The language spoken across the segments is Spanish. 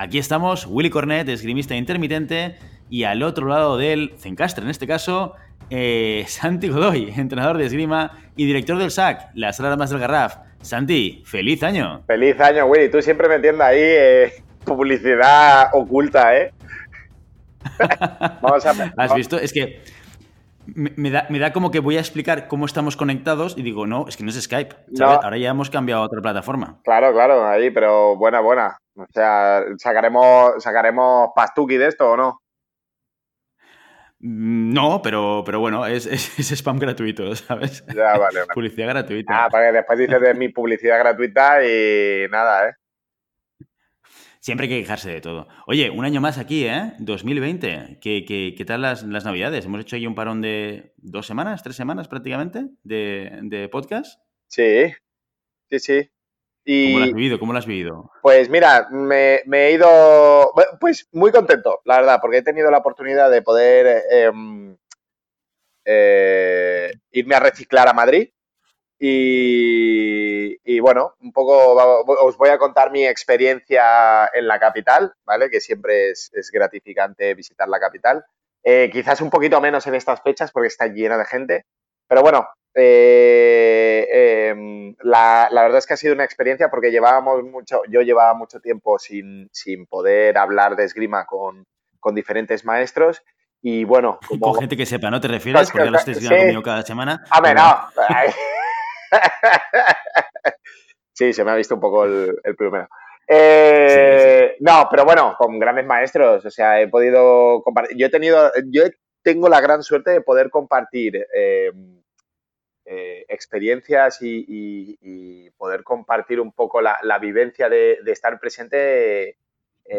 Aquí estamos, Willy Cornet, esgrimista intermitente, y al otro lado del Zencastre, en este caso, eh, Santi Godoy, entrenador de esgrima y director del SAC, la sala más del Garraf. Santi, feliz año. Feliz año, Willy. Tú siempre metiendo ahí eh, publicidad oculta, ¿eh? vamos a ¿Has visto? Es que me, da, como que voy a explicar cómo estamos conectados y digo, no, es que no es Skype. Ahora ya hemos cambiado a otra plataforma. Claro, claro, ahí, pero buena, buena. O sea, ¿sacaremos, sacaremos pastuki de esto o no? Mm, no, pero, pero bueno, es, spam gratuito, ¿sabes? Ya, vale, Publicidad gratuita. Ah, para que después dices de mi publicidad gratuita y nada, ¿eh? Siempre hay que quejarse de todo. Oye, un año más aquí, ¿eh? 2020. ¿Qué, qué, tal las, navidades? Hemos hecho ahí un parón de dos semanas, tres semanas prácticamente de, de podcast. Sí, sí, sí. ¿Cómo lo has vivido? ¿Cómo lo has vivido? Pues mira, me, he ido, pues muy contento, la verdad, porque he tenido la oportunidad de poder em, eh, irme a reciclar a Madrid. Y, bueno, un poco os voy a contar mi experiencia en la capital, ¿vale? Que siempre es, gratificante visitar la capital. Eh, quizás un poquito menos en estas fechas porque está llena de gente. Pero bueno, eh, em, la, verdad es que ha sido una experiencia porque llevábamos mucho, yo llevaba mucho tiempo sin, poder hablar de esgrima con, diferentes maestros y bueno. Como... Con gente que sepa, ¿no te refieres? Pues porque lo estés conmigo cada semana. A ver, no. sí, se me ha visto un poco el, primero. Eh, no, pero bueno, con grandes maestros, o sea, he podido compartir. Yo he tenido, yo tengo la gran suerte de poder compartir eh, eh, experiencias y, poder compartir un poco la, vivencia de, estar presente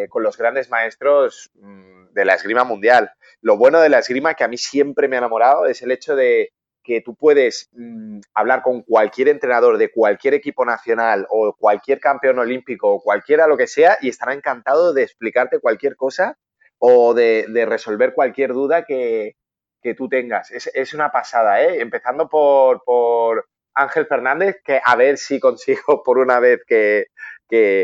con los grandes maestros mm, de la esgrima mundial. Lo bueno de la esgrima que a mí siempre me ha enamorado es el hecho de que tú puedes mm, hablar con cualquier entrenador de cualquier equipo nacional o cualquier campeón olímpico o cualquiera lo que sea y estará encantado de explicarte cualquier cosa o de resolver cualquier duda que, que tú tengas. Es, una pasada, ¿eh? Empezando por, por, Ángel Fernández, que a ver si consigo por una vez que,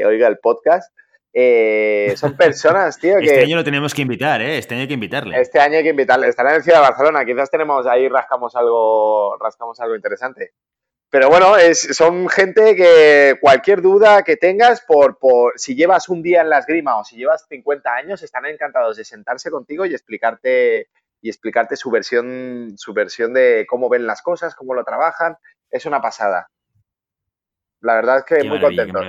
oiga el podcast. Eh, son personas, tío, que... Este año lo tenemos que invitar, ¿eh? Este año hay que invitarle. Este año hay que invitarle. Estará en el Ciudad de Barcelona. Quizás tenemos ahí, rascamos algo, rascamos algo interesante. Pero bueno, es, son gente que cualquier duda que tengas, por, por si llevas un día en la esgrima o si llevas 50 años, están encantados de sentarse contigo y explicarte y explicarte su versión, su versión de cómo ven las cosas, cómo lo trabajan. Es una pasada. La verdad es que muy contento.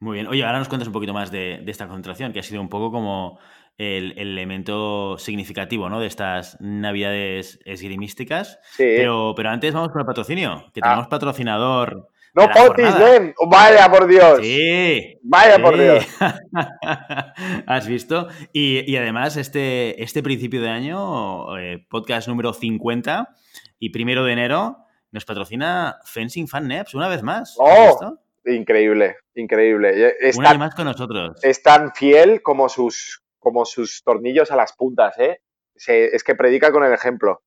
Muy bien. Oye, ahora nos cuentas un poquito más de, esta concentración, que ha sido un poco como el, elemento significativo ¿no? de estas navidades esgrimísticas. Sí. Pero, pero antes vamos con el patrocinio, que tenemos ah. patrocinador no Potis, ven. Vaya por Dios. Sí. Vaya por Dios. ¿Has visto? Y, además, este, este principio de año, eh, podcast número 50 y primero de enero, nos patrocina Fencing Fan Neps una vez más. ¡Oh! Increíble, increíble. Es una vez más con nosotros. Es tan fiel como sus, como sus tornillos a las puntas, ¿eh? es que predica con el ejemplo.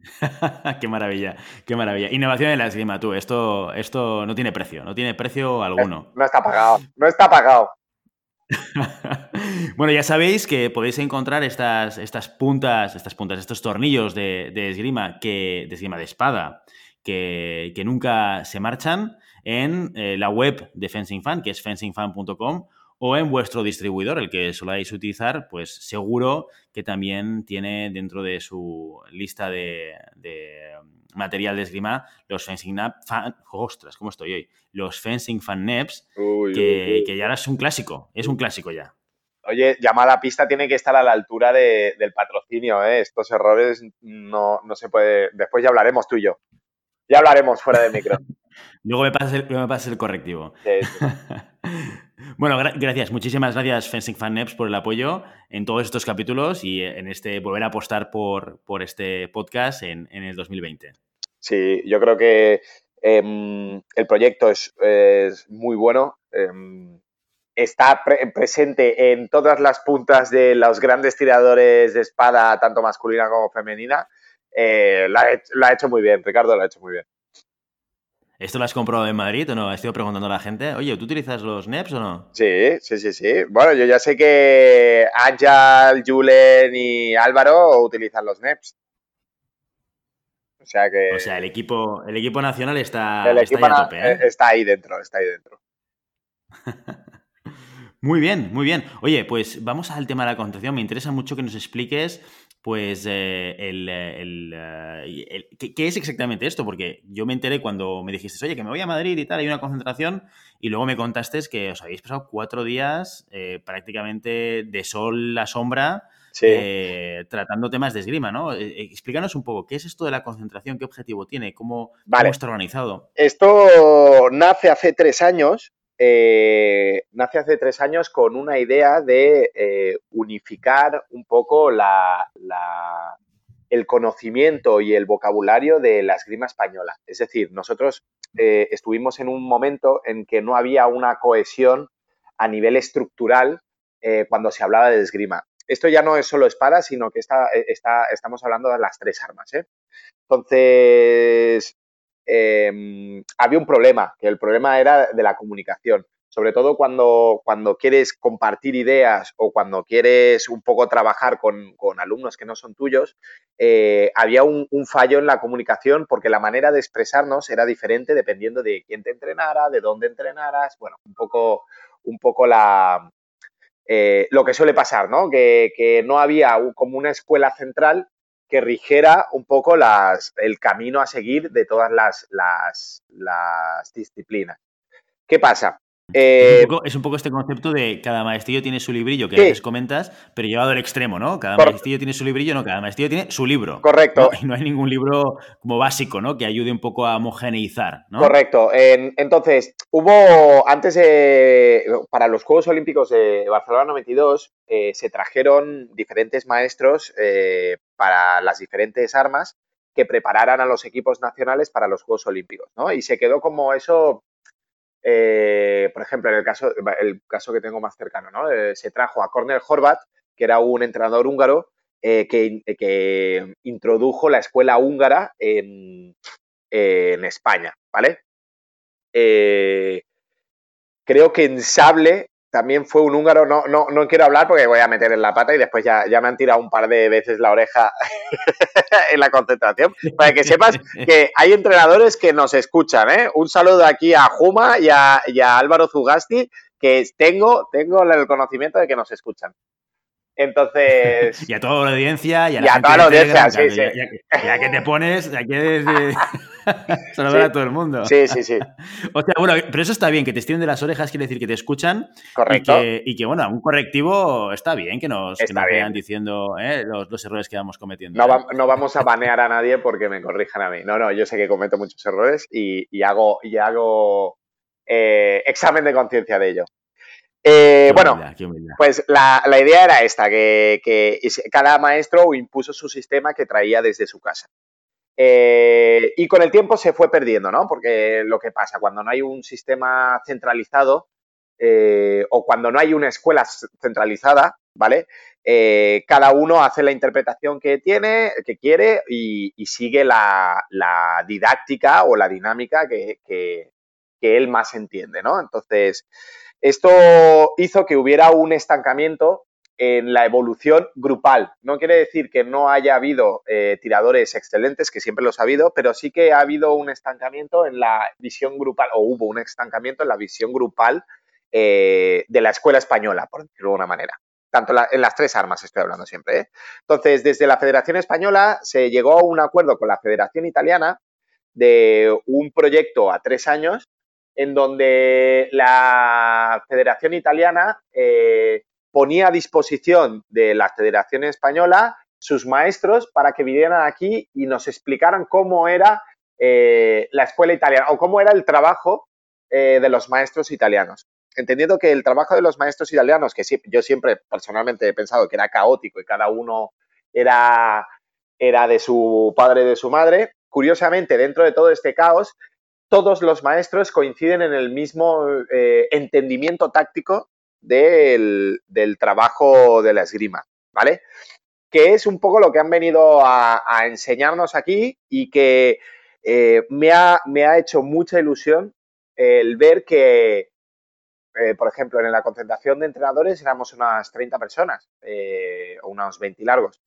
qué maravilla, qué maravilla. Innovación en la esgrima, tú. Esto, esto no tiene precio, no tiene precio alguno. No está pagado, no está pagado. bueno, ya sabéis que podéis encontrar estas, estas puntas, estas puntas, estos tornillos de, esgrima, que, de esgrima de espada, que, nunca se marchan en eh, la web de Fencing Fan, que es fencingfan.com o en vuestro distribuidor, el que soláis utilizar, pues seguro que también tiene dentro de su lista de, material de esgrima los Fencing Fan, ostras, ¿cómo estoy hoy? Los Fencing Fan Neps, que, ya es un clásico, es un clásico ya. Oye, llamada pista tiene que estar a la altura del patrocinio, ¿eh? Estos errores no, se puede... Después ya hablaremos tú y yo. Ya hablaremos fuera de micro. Luego me pasas el, me el correctivo. Bueno, gracias, muchísimas gracias Fencing Fan Neps por el apoyo en todos estos capítulos y en este volver a apostar por, por este podcast en, el 2020. Sí, yo creo que em, el proyecto es, muy bueno. Em, está presente en todas las puntas de los grandes tiradores de espada, tanto masculina como femenina. Eh, lo ha hecho muy bien, Ricardo lo ha hecho muy bien. ¿Esto lo has comprado en Madrid o no? Estado preguntando a la gente, oye, ¿tú utilizas los NEPs o no? Sí, sí, sí, sí. Bueno, yo ya sé que Ángel, Julen y Álvaro utilizan los NEPs. O sea que. O sea, el equipo, el equipo nacional está, ahí a tope, ¿eh? Está ahí dentro, está ahí dentro. muy bien, muy bien. Oye, pues vamos al tema de la concentración. Me interesa mucho que nos expliques pues eh, el, eh, ¿qué, es exactamente esto? Porque yo me enteré cuando me dijiste, oye, que me voy a Madrid y tal, hay una concentración, y luego me contaste que os habéis pasado cuatro días eh, prácticamente de sol a sombra tratando temas de esgrima, ¿no? explícanos un poco, ¿qué es esto de la concentración? ¿Qué objetivo tiene? ¿Cómo, cómo está organizado? Esto nace hace tres años eh, nace hace tres años con una idea de eh, unificar un poco el conocimiento y el vocabulario de la esgrima española. Es decir, nosotros eh, estuvimos en un momento en que no había una cohesión a nivel estructural cuando se hablaba de esgrima. Esto ya no es solo espada, sino que estamos hablando de las tres armas. Entonces, Em, había un problema, que el problema era de la comunicación. Sobre todo cuando, cuando quieres compartir ideas o cuando quieres un poco trabajar con, alumnos que no son tuyos, eh, había un, fallo en la comunicación porque la manera de expresarnos era diferente dependiendo de quién te entrenara, de dónde entrenaras, bueno, un poco, un poco la, eh, lo que suele pasar, ¿no? Que, que, no había como una escuela central que rigiera un poco las, el camino a seguir de todas las, las, las disciplinas. ¿Qué pasa? Eh, es, un poco, este concepto de cada maestrillo tiene su librillo, que les comentas, pero llevado al extremo, ¿no? Cada maestrillo tiene su librillo, no, cada maestrillo tiene su libro. Correcto. Y no hay ningún libro como básico, ¿no? Que ayude un poco a homogeneizar, ¿no? Correcto. entonces, hubo, antes de, para los Juegos Olímpicos de Barcelona 92, eh, se trajeron diferentes maestros eh, para las diferentes armas que prepararan a los equipos nacionales para los Juegos Olímpicos, ¿no? Y se quedó como eso eh, por ejemplo, en el caso, el caso que tengo más cercano, ¿no? Eh, se trajo a Cornel Horvat, que era un entrenador húngaro eh, que, introdujo la escuela húngara en, España, ¿vale? creo que en sable también fue un húngaro, no, no, no quiero hablar porque voy a meter en la pata y después ya, ya me han tirado un par de veces la oreja en la concentración, para que sepas que hay entrenadores que nos escuchan, ¿eh? Un saludo aquí a Juma y a, Álvaro Zugasti, que tengo, tengo el conocimiento de que nos escuchan. Entonces. Y a toda la audiencia. Y a, toda la audiencia, sí, sí. Ya, que te pones, ya que Saludar a todo el mundo. Sí, sí, sí. o sea, bueno, pero eso está bien, que te estiren de las orejas quiere decir que te escuchan. Correcto. Y que, bueno, un correctivo está bien que nos, vayan diciendo ¿eh? los, errores que vamos cometiendo. No, ¿eh? no, vamos a banear a nadie porque me corrijan a mí. No, no, yo sé que cometo muchos errores y, hago, y hago eh, examen de conciencia de ello. bueno, pues la, idea era esta, que, que, cada maestro impuso su sistema que traía desde su casa. Eh, y con el tiempo se fue perdiendo, ¿no? Porque lo que pasa, cuando no hay un sistema centralizado eh, o cuando no hay una escuela centralizada, ¿vale? Eh, cada uno hace la interpretación que tiene, que quiere y, sigue la, didáctica o la dinámica que, que, él más entiende, ¿no? Entonces, esto hizo que hubiera un estancamiento en la evolución grupal. No quiere decir que no haya habido eh, tiradores excelentes, que siempre los ha habido, pero sí que ha habido un estancamiento en la visión grupal, o hubo un estancamiento en la visión grupal eh, de la escuela española, por decirlo de alguna manera. Tanto en las tres armas estoy hablando siempre. ¿eh? Entonces, desde la Federación Española se llegó a un acuerdo con la Federación Italiana de un proyecto a tres años en donde la Federación Italiana ponía a disposición de la Federación Española sus maestros para que vinieran aquí y nos explicaran cómo era eh, la escuela italiana o cómo era el trabajo eh, de los maestros italianos. entendiendo que el trabajo de los maestros italianos, que yo siempre personalmente he pensado que era caótico y cada uno era, era de su padre de su madre, curiosamente, dentro de todo este caos, todos los maestros coinciden en el mismo eh, entendimiento táctico del, trabajo de la esgrima, ¿vale? Que es un poco lo que han venido a, enseñarnos aquí y que eh, me, ha, me, ha, hecho mucha ilusión el ver que, eh, por ejemplo, en la concentración de entrenadores éramos unas 30 personas, o unos 20 largos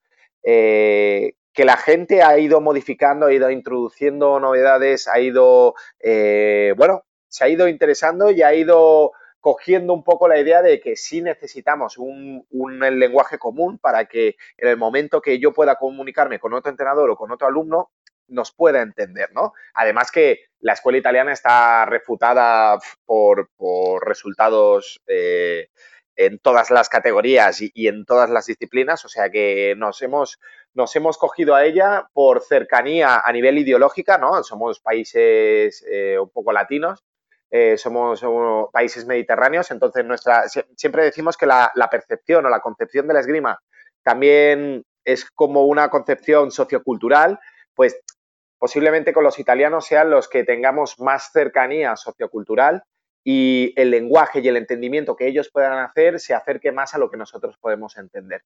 que la gente ha ido modificando, ha ido introduciendo novedades, ha ido, eh, bueno, se ha ido interesando y ha ido cogiendo un poco la idea de que sí necesitamos un, lenguaje común para que en el momento que yo pueda comunicarme con otro entrenador o con otro alumno, nos pueda entender, ¿no? Además que la escuela italiana está refutada por, resultados eh, en todas las categorías y, en todas las disciplinas, o sea que nos hemos, nos hemos cogido a ella por cercanía a nivel ideológica, ¿no? Somos países eh, un poco latinos, eh, somos, países mediterráneos, entonces nuestra, siempre decimos que la, percepción o la concepción de la esgrima también es como una concepción sociocultural, pues posiblemente con los italianos sean los que tengamos más cercanía sociocultural y el lenguaje y el entendimiento que ellos puedan hacer se acerque más a lo que nosotros podemos entender.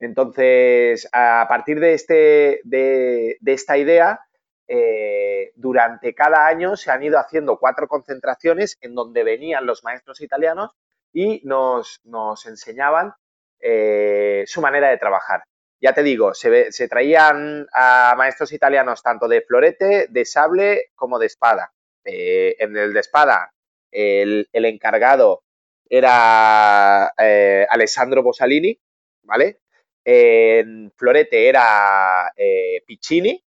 Entonces, a partir de, este, de, esta idea, eh, durante cada año se han ido haciendo cuatro concentraciones en donde venían los maestros italianos y nos, enseñaban eh, su manera de trabajar. Ya te digo, se, traían a maestros italianos tanto de florete, de sable como de espada. Eh, en el de espada el, encargado era Alessandro Bosalini, ¿vale? En Florete era Piccini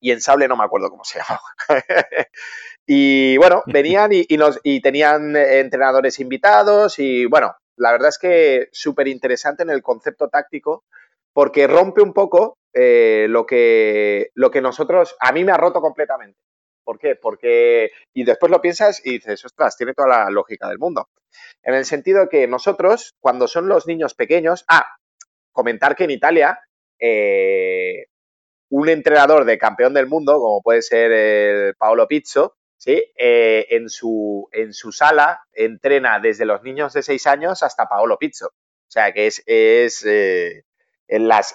y en Sable no me acuerdo cómo se llama. y bueno, venían y, nos, y tenían entrenadores invitados y bueno, la verdad es que súper interesante en el concepto táctico porque rompe un poco eh, lo, que, lo que nosotros, a mí me ha roto completamente. ¿Por qué? Porque, y después lo piensas y dices, ostras, tiene toda la lógica del mundo. En el sentido que nosotros, cuando son los niños pequeños, ah, comentar que en Italia, eh, un entrenador de campeón del mundo, como puede ser el Paolo Pizzo, ¿sí? Eh, en, su, en su sala entrena desde los niños de 6 años hasta Paolo Pizzo. O sea que es, es eh,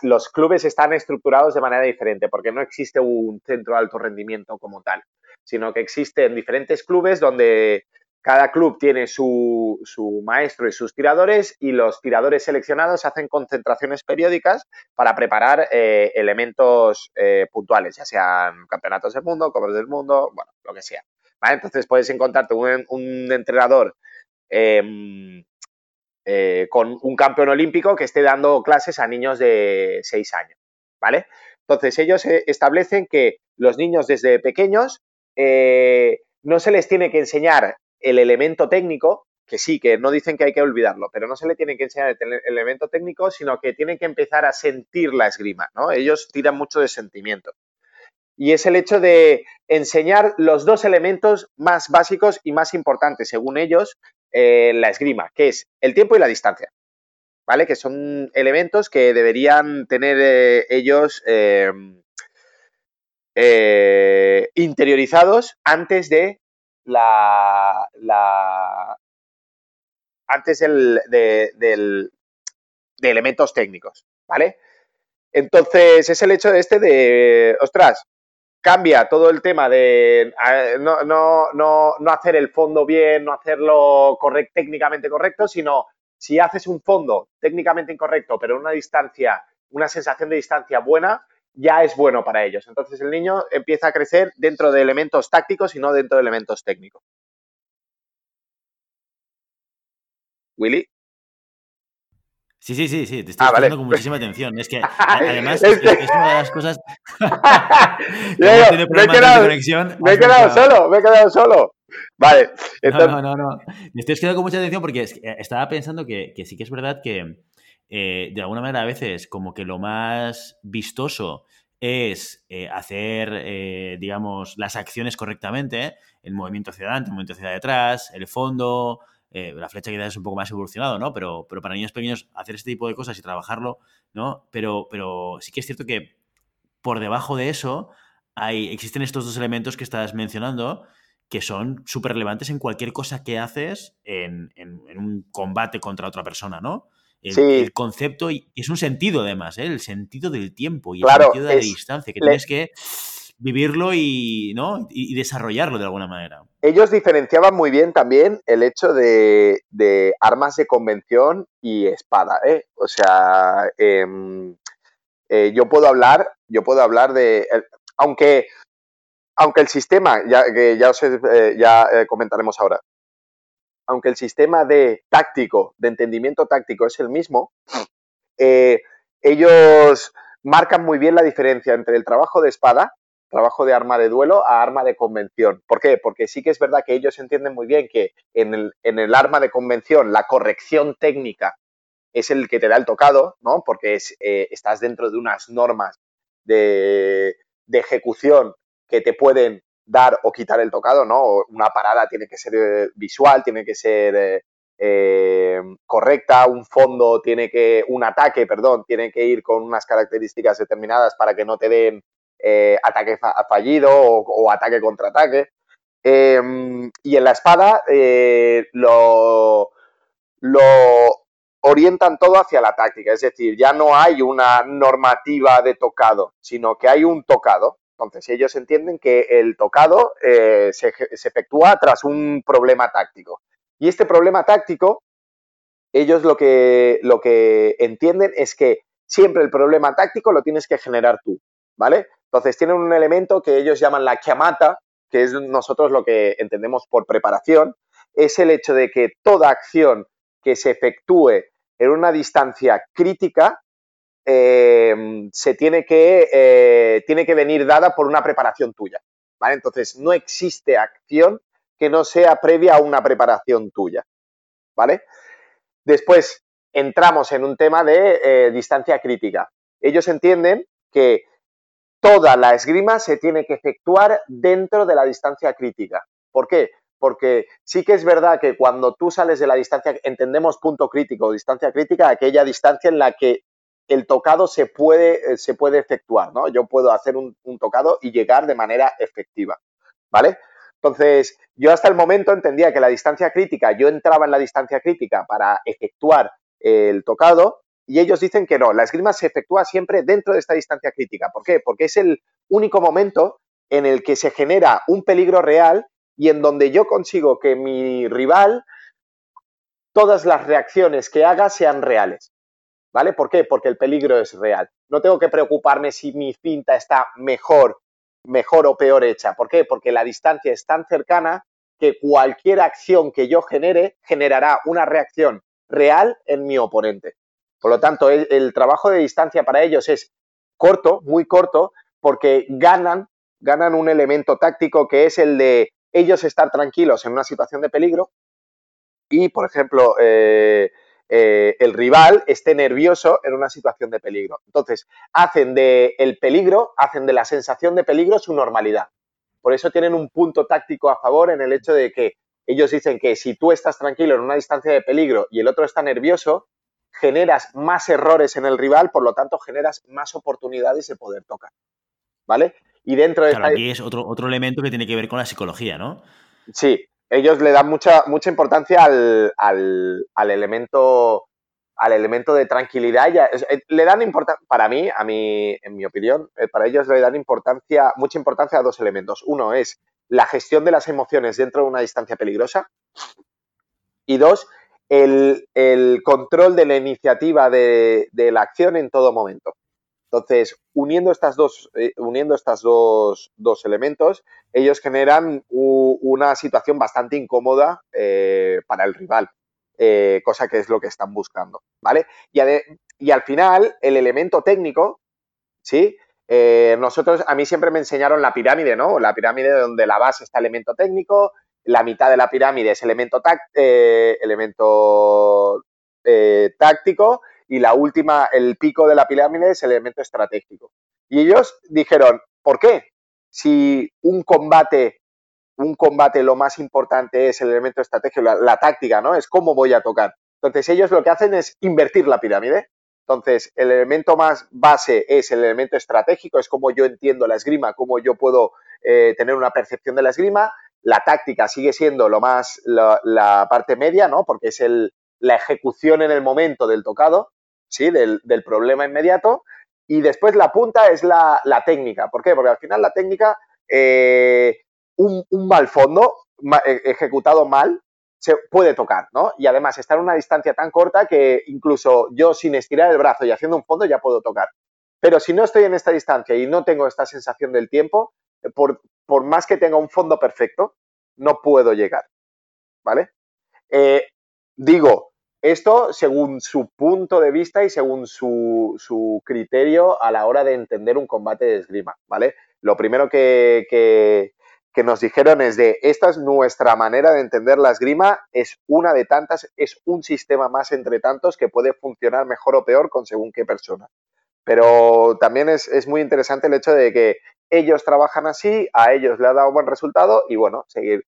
los clubes están estructurados de manera diferente porque no existe un centro de alto rendimiento como tal sino que existen diferentes clubes donde cada club tiene su, maestro y sus tiradores y los tiradores seleccionados hacen concentraciones periódicas para preparar eh, elementos eh, puntuales, ya sean campeonatos del mundo, copas del mundo, bueno, lo que sea. Entonces puedes encontrarte un, entrenador em, eh, con un campeón olímpico que esté dando clases a niños de 6 años, ¿vale? Entonces ellos establecen que los niños desde pequeños no se les tiene que enseñar el elemento técnico, que sí, que no dicen que hay que olvidarlo, pero no se le tiene que enseñar el elemento técnico, sino que tienen que empezar a sentir la esgrima, ¿no? Ellos tiran mucho de sentimiento. Y es el hecho de enseñar los dos elementos más básicos y más importantes, según ellos, en la esgrima, que es el tiempo y la distancia. ¿Vale? Que son elementos que deberían tener eh, ellos eh, eh, interiorizados antes de la, antes del, de, de elementos técnicos, ¿vale? Entonces, es el hecho de este de, ostras, cambia todo el tema de no, no, no, no hacer el fondo bien, no hacerlo correct, técnicamente correcto, sino si haces un fondo técnicamente incorrecto, pero una distancia, una sensación de distancia buena, ya es bueno para ellos. Entonces el niño empieza a crecer dentro de elementos tácticos y no dentro de elementos técnicos. Willy. Sí, sí, sí, sí, te estoy ah, con muchísima atención. Es que además es, una de las cosas. me, he quedado, solo, me he quedado solo. Vale. No, no, no, Me estoy quedando con mucha atención porque eh, estaba pensando que, que sí que es verdad que, eh, de alguna manera a veces como que lo más vistoso es eh, hacer, eh, digamos, las acciones correctamente, el movimiento hacia adelante, el movimiento hacia detrás, el fondo, la flecha quizás es un poco más evolucionado, ¿no? Pero, pero para niños pequeños hacer este tipo de cosas y trabajarlo, ¿no? Pero, pero sí que es cierto que por debajo de eso hay, existen estos dos elementos que estás mencionando que son súper relevantes en cualquier cosa que haces en, un combate contra otra persona, ¿no? El, concepto, y es un sentido además, ¿eh? el sentido del tiempo y el sentido de la distancia, que tienes que vivirlo y, ¿no? y, desarrollarlo de alguna manera. Ellos diferenciaban muy bien también el hecho de, armas de convención y espada. ¿eh? O sea, em, eh, yo puedo hablar, yo puedo hablar de, aunque, aunque el sistema, ya, que ya, ya comentaremos ahora, aunque el sistema de táctico, de entendimiento táctico es el mismo, eh, ellos marcan muy bien la diferencia entre el trabajo de espada, trabajo de arma de duelo, a arma de convención. ¿Por qué? Porque sí que es verdad que ellos entienden muy bien que en el, arma de convención la corrección técnica es el que te da el tocado, ¿no? Porque eh, estás dentro de unas normas de, de ejecución que te pueden dar o quitar el tocado, ¿no? Una parada tiene que ser eh, visual, tiene que ser eh, eh, correcta, un fondo tiene que, un ataque, perdón, tiene que ir con unas características determinadas para que no te den ataque fallido o, ataque contra ataque. Em, y en la espada lo, lo orientan todo hacia la táctica, es decir, ya no hay una normativa de tocado, sino que hay un tocado, entonces, ellos entienden que el tocado eh, se, efectúa tras un problema táctico. Y este problema táctico, ellos lo que, lo que entienden es que siempre el problema táctico lo tienes que generar tú, ¿vale? Entonces, tienen un elemento que ellos llaman la kiamata, que es nosotros lo que entendemos por preparación, es el hecho de que toda acción que se efectúe en una distancia crítica eh, se tiene que, eh, tiene que venir dada por una preparación tuya. ¿vale? Entonces, no existe acción que no sea previa a una preparación tuya. ¿Vale? Después entramos en un tema de eh, distancia crítica. Ellos entienden que toda la esgrima se tiene que efectuar dentro de la distancia crítica. ¿Por qué? Porque sí que es verdad que cuando tú sales de la distancia, entendemos punto crítico, distancia crítica, aquella distancia en la que el tocado se puede, eh, se puede efectuar, ¿no? Yo puedo hacer un, tocado y llegar de manera efectiva, ¿vale? Entonces, yo hasta el momento entendía que la distancia crítica, yo entraba en la distancia crítica para efectuar el tocado y ellos dicen que no, la esgrima se efectúa siempre dentro de esta distancia crítica. ¿Por qué? Porque es el único momento en el que se genera un peligro real y en donde yo consigo que mi rival, todas las reacciones que haga sean reales. ¿Vale? ¿Por qué? Porque el peligro es real. No tengo que preocuparme si mi cinta está mejor, mejor o peor hecha. ¿Por qué? Porque la distancia es tan cercana que cualquier acción que yo genere generará una reacción real en mi oponente. Por lo tanto, el, trabajo de distancia para ellos es corto, muy corto, porque ganan, ganan un elemento táctico que es el de ellos estar tranquilos en una situación de peligro y, por ejemplo, eh, eh, el rival esté nervioso en una situación de peligro. Entonces, hacen de el peligro, hacen de la sensación de peligro su normalidad. Por eso tienen un punto táctico a favor en el hecho de que ellos dicen que si tú estás tranquilo en una distancia de peligro y el otro está nervioso, generas más errores en el rival, por lo tanto generas más oportunidades de poder tocar. ¿Vale? Y dentro de aquí es otro, otro elemento que tiene que ver con la psicología, ¿no? Sí, ellos le dan mucha, mucha importancia al, al, elemento al elemento de tranquilidad. Eh, le dan importancia, para mí, a mí, en mi opinión, eh, para ellos le dan importancia, mucha importancia a dos elementos. Uno es la gestión de las emociones dentro de una distancia peligrosa. Y dos, el, control de la iniciativa de, de, la acción en todo momento. Entonces, uniendo estas dos, eh, uniendo estas dos, elementos, ellos generan una situación bastante incómoda eh, para el rival, eh, cosa que es lo que están buscando, ¿vale? Y, y al final, el elemento técnico, ¿sí? nosotros, a mí siempre me enseñaron la pirámide, ¿no? La pirámide donde la base está elemento técnico, la mitad de la pirámide es elemento, elemento táctico y la última, el pico de la pirámide es el elemento estratégico. Y ellos dijeron, ¿por qué? Si un combate, un combate lo más importante es el elemento estratégico, la, la táctica, ¿no? Es cómo voy a tocar. Entonces ellos lo que hacen es invertir la pirámide. Entonces, el elemento más base es el elemento estratégico, es cómo yo entiendo la esgrima, cómo yo puedo eh, tener una percepción de la esgrima. La táctica sigue siendo lo más, la, parte media, ¿no? Porque es el, la ejecución en el momento del tocado, ¿sí? Del, problema inmediato. Y después la punta es la, técnica. ¿Por qué? Porque al final la técnica, eh, un, mal fondo e, ejecutado mal, se puede tocar, ¿no? Y además está en una distancia tan corta que incluso yo sin estirar el brazo y haciendo un fondo ya puedo tocar. Pero si no estoy en esta distancia y no tengo esta sensación del tiempo, eh, por, más que tenga un fondo perfecto, no puedo llegar, ¿vale? Eh, digo, esto según su punto de vista y según su, su, criterio a la hora de entender un combate de esgrima, ¿vale? Lo primero que, que, nos dijeron es de, esta es nuestra manera de entender la esgrima, es una de tantas, es un sistema más entre tantos que puede funcionar mejor o peor con según qué persona. Pero también es, muy interesante el hecho de que ellos trabajan así, a ellos le ha dado buen resultado y bueno, seguir.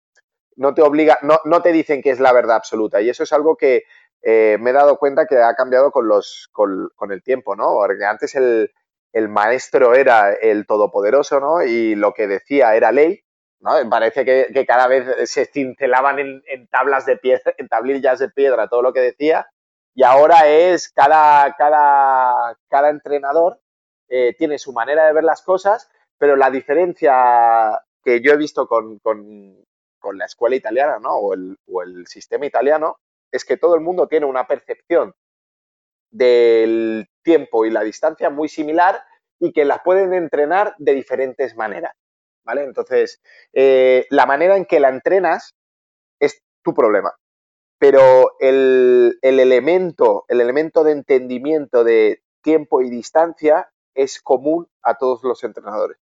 No te obliga, no, no te dicen que es la verdad absoluta y eso es algo que eh, me he dado cuenta que ha cambiado con, los, con, con el tiempo, ¿no? Porque antes el, el maestro era el todopoderoso, ¿no? Y lo que decía era ley, ¿no? Parece que, cada vez se cincelaban en, tablas de piedra, en tablillas de piedra todo lo que decía, y ahora es cada, cada, cada entrenador eh, tiene su manera de ver las cosas, pero la diferencia que yo he visto con, la escuela italiana ¿no? o, el, o el sistema italiano es que todo el mundo tiene una percepción del tiempo y la distancia muy similar y que las pueden entrenar de diferentes maneras. ¿vale? Entonces, eh, la manera en que la entrenas es tu problema. Pero el, el, elemento, el elemento de entendimiento de tiempo y distancia es común a todos los entrenadores.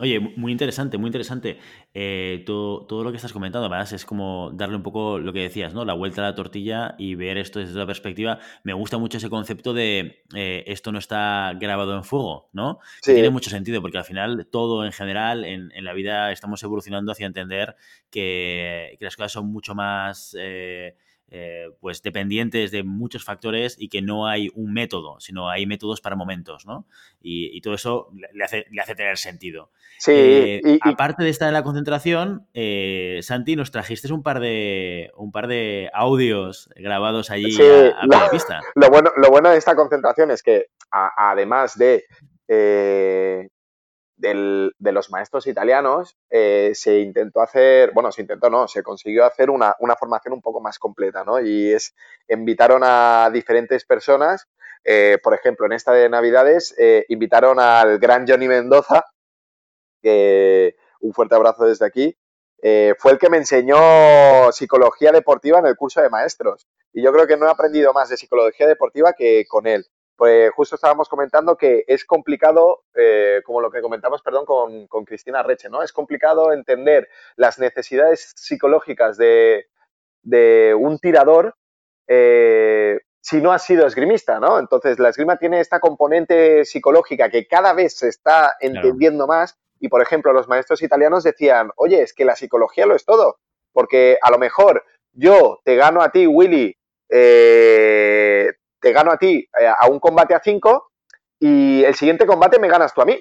Oye, muy interesante, muy interesante. Eh, todo, todo, lo que estás comentando, además, es como darle un poco lo que decías, ¿no? La vuelta a la tortilla y ver esto desde otra perspectiva. Me gusta mucho ese concepto de eh, esto no está grabado en fuego, ¿no? tiene mucho sentido, porque al final todo en general en, la vida estamos evolucionando hacia entender que, las cosas son mucho más. Eh, eh, pues dependientes de muchos factores y que no hay un método, sino hay métodos para momentos, ¿no? Y, todo eso le hace, le hace, tener sentido. Sí. Eh, aparte de estar en la concentración, eh, Santi, nos trajiste un par de un par de audios grabados allí a, la pista. Lo bueno, lo bueno de esta concentración es que además de de los maestros italianos eh, se intentó hacer, bueno, se intentó, no, se consiguió hacer una, formación un poco más completa, ¿no? Y es, invitaron a diferentes personas, eh, por ejemplo, en esta de Navidades, eh, invitaron al gran Johnny Mendoza, que un fuerte abrazo desde aquí, fue el que me enseñó psicología deportiva en el curso de maestros. Y yo creo que no he aprendido más de psicología deportiva que con él pues justo estábamos comentando que es complicado, eh, como lo que comentamos, perdón, con, Cristina Reche, ¿no? Es complicado entender las necesidades psicológicas de, un tirador eh, si no ha sido esgrimista, ¿no? Entonces, la esgrima tiene esta componente psicológica que cada vez se está entendiendo más y, por ejemplo, los maestros italianos decían, oye, es que la psicología lo es todo, porque a lo mejor yo te gano a ti, Willy, eh, te gano a ti eh, a un combate a 5 y el siguiente combate me ganas tú a mí.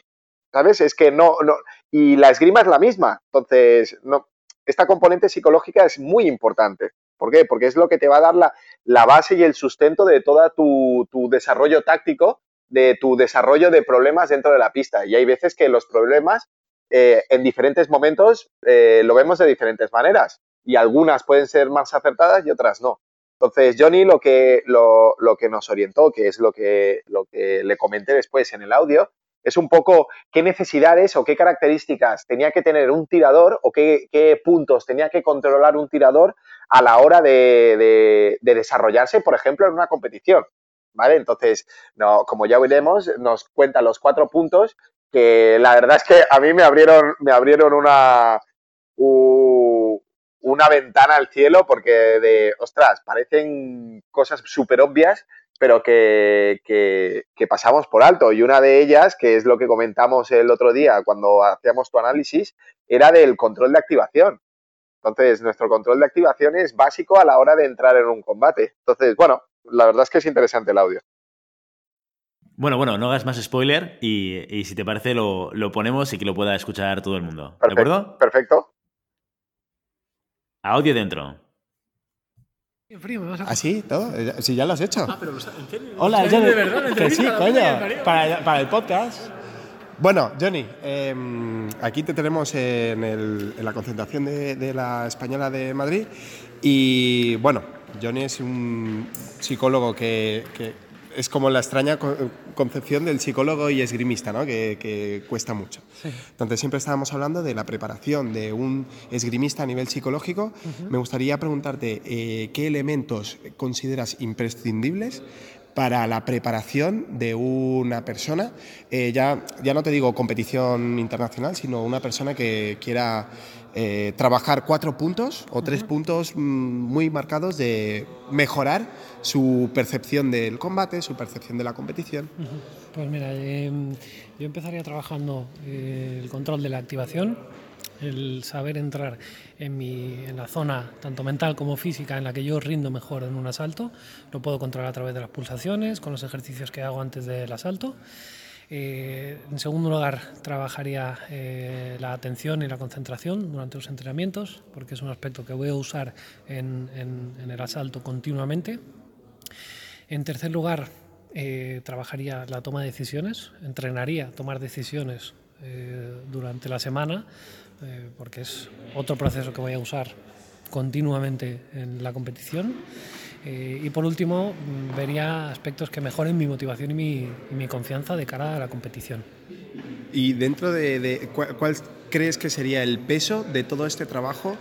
¿Sabes? Es que no, no. Y la esgrima es la misma. Entonces, no, esta componente psicológica es muy importante. ¿Por qué? Porque es lo que te va a dar la, la base y el sustento de todo tu, tu, desarrollo táctico, de tu desarrollo de problemas dentro de la pista. Y hay veces que los problemas eh, en diferentes momentos eh, lo vemos de diferentes maneras. Y algunas pueden ser más acertadas y otras no. Entonces, Johnny lo que, lo, que nos orientó, que es lo que, lo que le comenté después en el audio, es un poco qué necesidades o qué características tenía que tener un tirador o qué, puntos tenía que controlar un tirador a la hora de, desarrollarse, por ejemplo, en una competición. ¿Vale? Entonces, no, como ya veremos, nos cuenta los cuatro puntos que la verdad es que a mí me abrieron, me abrieron una, una ventana al cielo porque de, ostras, parecen cosas súper obvias pero que, que, pasamos por alto. Y una de ellas, que es lo que comentamos el otro día cuando hacíamos tu análisis, era del control de activación. Entonces, nuestro control de activación es básico a la hora de entrar en un combate. Entonces, bueno, la verdad es que es interesante el audio. Bueno, bueno, no hagas más spoiler y, si te parece lo, ponemos y que lo pueda escuchar todo el mundo. ¿De acuerdo? Perfecto. Audio dentro. ¿Ah, sí? ¿Todo? Si ya lo has hecho. Ah, pero ¿en serio? Hola, Johnny. ¿De verdad? Que sí, coño. Para, para, el podcast. Bueno, Johnny, em, aquí te tenemos en, el, en la concentración de, de, la Española de Madrid. Y bueno, Johnny es un psicólogo que, que es como la extraña concepción del psicólogo y esgrimista, ¿no? que, cuesta mucho. Entonces, siempre estábamos hablando de la preparación de un esgrimista a nivel psicológico. Me gustaría preguntarte eh, qué elementos consideras imprescindibles para la preparación de una persona, eh, ya, ya no te digo competición internacional, sino una persona que quiera eh, trabajar cuatro puntos o tres puntos mm, muy marcados de mejorar su percepción del combate, su percepción de la competición. Pues mira, em, yo empezaría trabajando eh, el control de la activación, el saber entrar en, mi, en la zona tanto mental como física en la que yo rindo mejor en un asalto. Lo puedo controlar a través de las pulsaciones, con los ejercicios que hago antes del asalto. Eh, en segundo lugar, trabajaría eh, la atención y la concentración durante los entrenamientos, porque es un aspecto que voy a usar en, el asalto continuamente. En tercer lugar, eh, trabajaría la toma de decisiones, entrenaría tomar decisiones durante la semana, porque es otro proceso que voy a usar continuamente en la competición. Eh, y por último, mm, vería aspectos que mejoren mi motivación y mi, confianza de cara a la competición. ¿Y dentro de, cuál, crees que sería el peso de todo este trabajo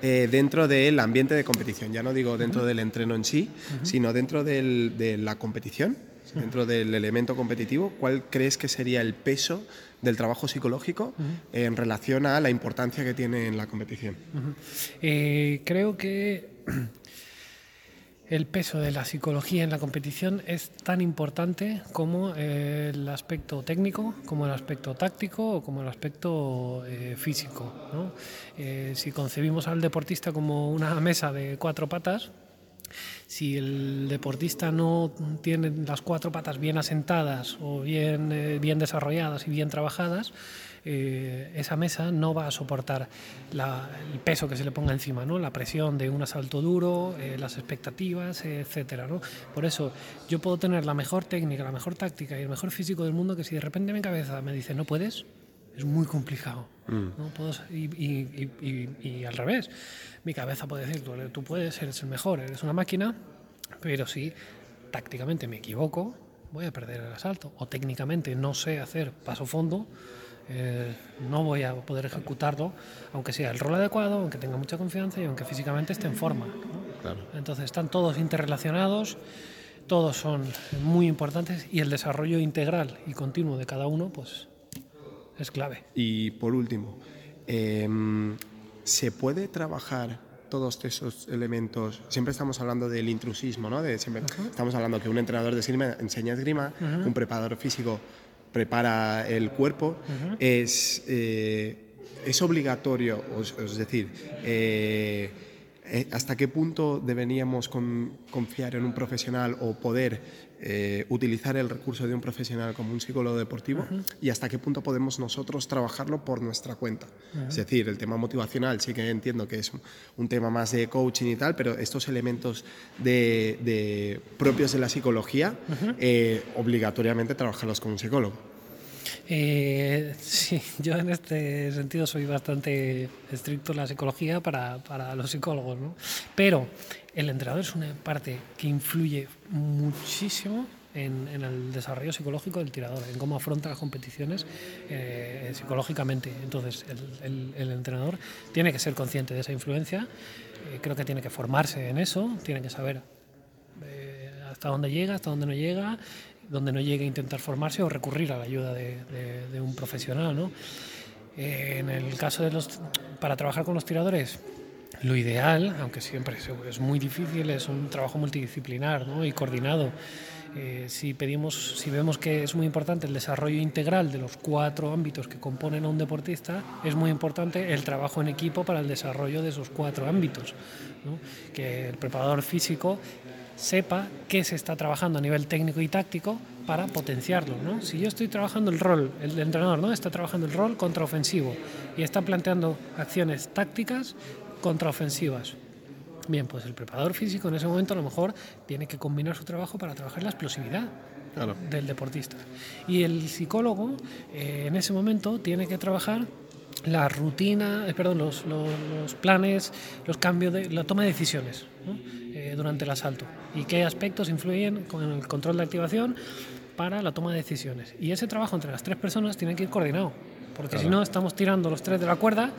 eh, dentro del ambiente de competición? Ya no digo dentro del entreno en sí, sino dentro de la competición, dentro del elemento competitivo. ¿Cuál crees que sería el peso del trabajo psicológico en relación a la importancia que tiene en la competición? Eh, creo que el peso de la psicología en la competición es tan importante como el aspecto técnico, como el aspecto táctico o como el aspecto eh, físico. Eh, si concebimos al deportista como una mesa de cuatro patas, si el deportista no tiene las cuatro patas bien asentadas o bien, eh, bien desarrolladas y bien trabajadas, eh, esa mesa no va a soportar el peso que se le ponga encima, ¿no? la presión de un asalto duro, eh, las expectativas, etcétera. ¿no? Por eso yo puedo tener la mejor técnica, la mejor táctica y el mejor físico del mundo que si de repente mi cabeza me dice no puedes, es muy complicado. Mm. y, al revés, mi cabeza puede decir tú, tú puedes, eres el mejor, eres una máquina, pero si tácticamente me equivoco, voy a perder el asalto. O técnicamente no sé hacer paso fondo, eh, no voy a poder ejecutarlo, aunque sea el rol adecuado, aunque tenga mucha confianza y aunque físicamente esté en forma. Entonces están todos interrelacionados, todos son muy importantes y el desarrollo integral y continuo de cada uno pues es clave. Y por último, em, ¿se puede trabajar todos esos elementos, siempre estamos hablando del intrusismo, ¿no? De siempre, Estamos hablando que un entrenador de esgrima enseña esgrima, un preparador físico prepara el cuerpo, es, eh, es obligatorio, es decir, eh, hasta qué punto deberíamos confiar en un profesional o poder utilizar el recurso de un profesional como un psicólogo deportivo y hasta qué punto podemos nosotros trabajarlo por nuestra cuenta. Es decir, el tema motivacional sí que entiendo que es un, tema más de coaching y tal, pero estos elementos de, propios de la psicología, obligatoriamente trabajarlos con un psicólogo. Eh, sí, yo en este sentido soy bastante estricto en la psicología para, para los psicólogos, ¿no? Pero el entrenador es una parte que influye muchísimo en, en, el desarrollo psicológico del tirador, en cómo afronta las competiciones eh, psicológicamente. Entonces, el, el, entrenador tiene que ser consciente de esa influencia, eh, creo que tiene que formarse en eso, tiene que saber hasta dónde llega, hasta dónde no llega, donde no llegue a intentar formarse o recurrir a la ayuda de, un profesional. ¿no? Eh, en el caso de los, para trabajar con los tiradores, lo ideal, aunque siempre es muy difícil, es un trabajo multidisciplinar ¿no? y coordinado eh, si pedimos, si vemos que es muy importante el desarrollo integral de los cuatro ámbitos que componen a un deportista, es muy importante el trabajo en equipo para el desarrollo de esos cuatro ámbitos. Que el preparador físico sepa qué se está trabajando a nivel técnico y táctico para potenciarlo. ¿no? Si yo estoy trabajando el rol, el entrenador ¿no? está trabajando el rol contraofensivo y está planteando acciones tácticas contraofensivas. Bien, pues el preparador físico en ese momento a lo mejor tiene que combinar su trabajo para trabajar la explosividad del deportista. Y el psicólogo eh, en ese momento tiene que trabajar la rutina, eh, perdón, los, los, planes, los cambios de la toma de decisiones eh, durante el asalto y qué aspectos influyen con el control de activación para la toma de decisiones. Y ese trabajo entre las tres personas tiene que ir coordinado, porque si no estamos tirando los tres de la cuerda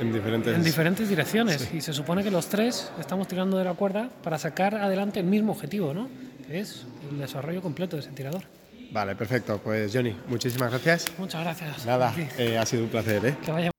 en diferentes, en diferentes direcciones. Y se supone que los tres estamos tirando de la cuerda para sacar adelante el mismo objetivo, ¿no? que es el desarrollo completo de ese tirador. Vale, perfecto. Pues Johnny, muchísimas gracias. Muchas gracias. Nada, eh, ha sido un placer. ¿eh? Que vaya.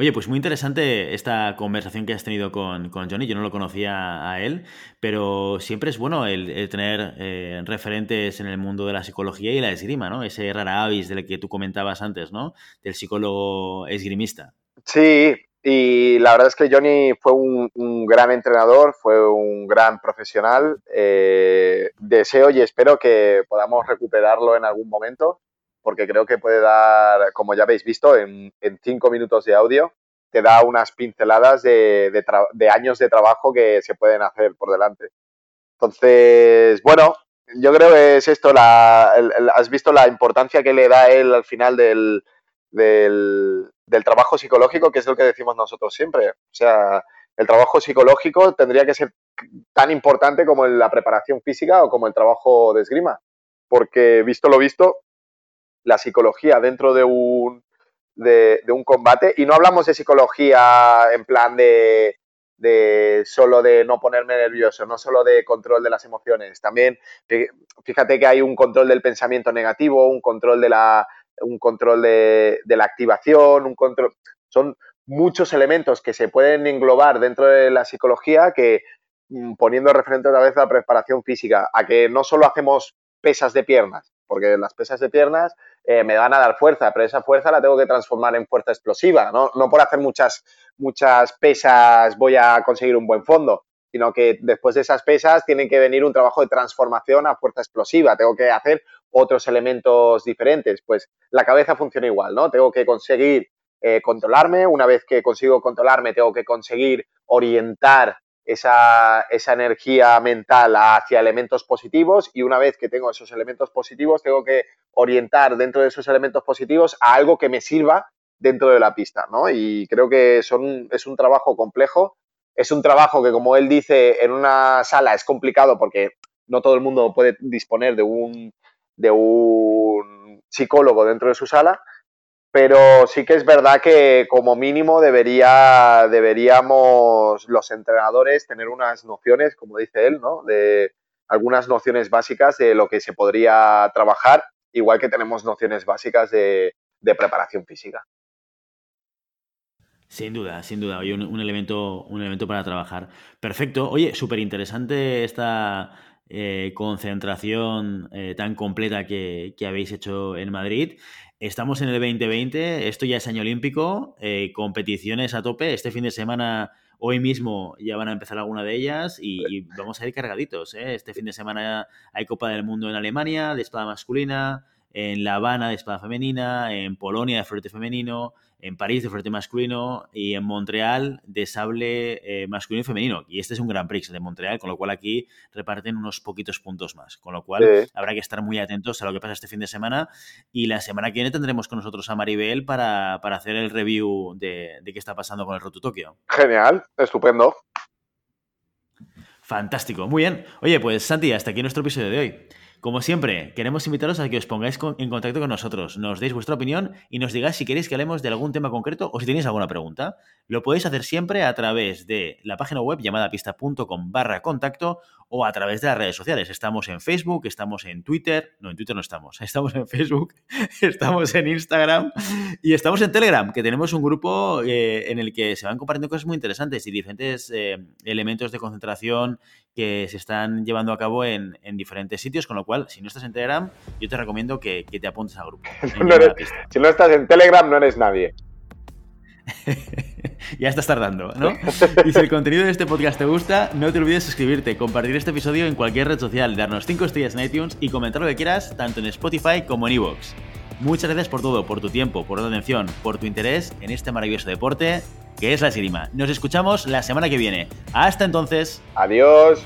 Oye, pues muy interesante esta conversación que has tenido con, Johnny. Yo no lo conocía a él, pero siempre es bueno el, tener eh, referentes en el mundo de la psicología y la esgrima, ¿no? Ese rara avis del que tú comentabas antes, ¿no? Del psicólogo esgrimista. Sí, y la verdad es que Johnny fue un, gran entrenador, fue un gran profesional. Eh, deseo y espero que podamos recuperarlo en algún momento porque creo que puede dar, como ya habéis visto, en, cinco minutos de audio, te da unas pinceladas de, años de trabajo que se pueden hacer por delante. Entonces, bueno, yo creo que es esto, has visto la importancia que le da él al final del, trabajo psicológico, que es lo que decimos nosotros siempre. O sea, el trabajo psicológico tendría que ser tan importante como la preparación física o como el trabajo de esgrima. Porque, visto lo visto, la psicología dentro de un, de, un combate. Y no hablamos de psicología en plan de, de solo de no ponerme nervioso, no solo de control de las emociones. También fíjate que hay un control del pensamiento negativo, un control de la, un control de, la activación, un control. Son muchos elementos que se pueden englobar dentro de la psicología que mm, poniendo referente otra vez a la preparación física, a que no solo hacemos pesas de piernas, porque las pesas de piernas eh, me van a dar fuerza, pero esa fuerza la tengo que transformar en fuerza explosiva, ¿no? No por hacer muchas, muchas pesas voy a conseguir un buen fondo, sino que después de esas pesas tiene que venir un trabajo de transformación a fuerza explosiva, tengo que hacer otros elementos diferentes, pues la cabeza funciona igual, ¿no? Tengo que conseguir eh, controlarme, una vez que consigo controlarme tengo que conseguir orientar esa, esa, energía mental hacia elementos positivos y una vez que tengo esos elementos positivos, tengo que orientar dentro de esos elementos positivos a algo que me sirva dentro de la pista, ¿no? Y creo que son, es un trabajo complejo, es un trabajo que, como él dice, en una sala es complicado porque no todo el mundo puede disponer de un, de un psicólogo dentro de su sala, pero sí que es verdad que como mínimo debería, deberíamos los entrenadores tener unas nociones, como dice él, ¿no? De algunas nociones básicas de lo que se podría trabajar, igual que tenemos nociones básicas de, preparación física. Sin duda, sin duda. Oye, un, elemento, un elemento para trabajar. Perfecto. Oye, súper interesante esta eh, concentración eh, tan completa que, habéis hecho en Madrid. Estamos en el 2020, esto ya es año olímpico, eh, competiciones a tope. Este fin de semana, hoy mismo, ya van a empezar alguna de ellas y, vamos a ir cargaditos. ¿eh? Este fin de semana hay Copa del Mundo en Alemania, de espada masculina, en La Habana de espada femenina, en Polonia de florete femenino, en París de fuerte masculino y en Montreal de sable eh, masculino y femenino. Y este es un Gran Prix de Montreal, con lo cual aquí reparten unos poquitos puntos más. Con lo cual habrá que estar muy atentos a lo que pasa este fin de semana. Y la semana que viene tendremos con nosotros a Maribel para, hacer el review de, qué está pasando con el Roto Tokio. Genial, estupendo. Fantástico, muy bien. Oye, pues Santi, hasta aquí nuestro episodio de hoy. Como siempre, queremos invitaros a que os pongáis en contacto con nosotros, nos deis vuestra opinión y nos digáis si queréis que hablemos de algún tema concreto o si tenéis alguna pregunta. Lo podéis hacer siempre a través de la página web llamada pista.com barra contacto o a través de las redes sociales. Estamos en Facebook, estamos en Twitter, no, en Twitter no estamos, estamos en Facebook, estamos en Instagram y estamos en Telegram, que tenemos un grupo eh, en el que se van compartiendo cosas muy interesantes y diferentes eh, elementos de concentración que se están llevando a cabo en, diferentes sitios, con lo cual, si no estás en Telegram, yo te recomiendo que, te apuntes al grupo. si no estás en Telegram, no eres nadie. ya estás tardando, ¿no? Y si el contenido de este podcast te gusta, no te olvides suscribirte, compartir este episodio en cualquier red social, darnos 5 estrellas en iTunes y comentar lo que quieras, tanto en Spotify como en Evox. Muchas gracias por todo, por tu tiempo, por tu atención, por tu interés en este maravilloso deporte que es la esgrima. Nos escuchamos la semana que viene. Hasta entonces. Adiós.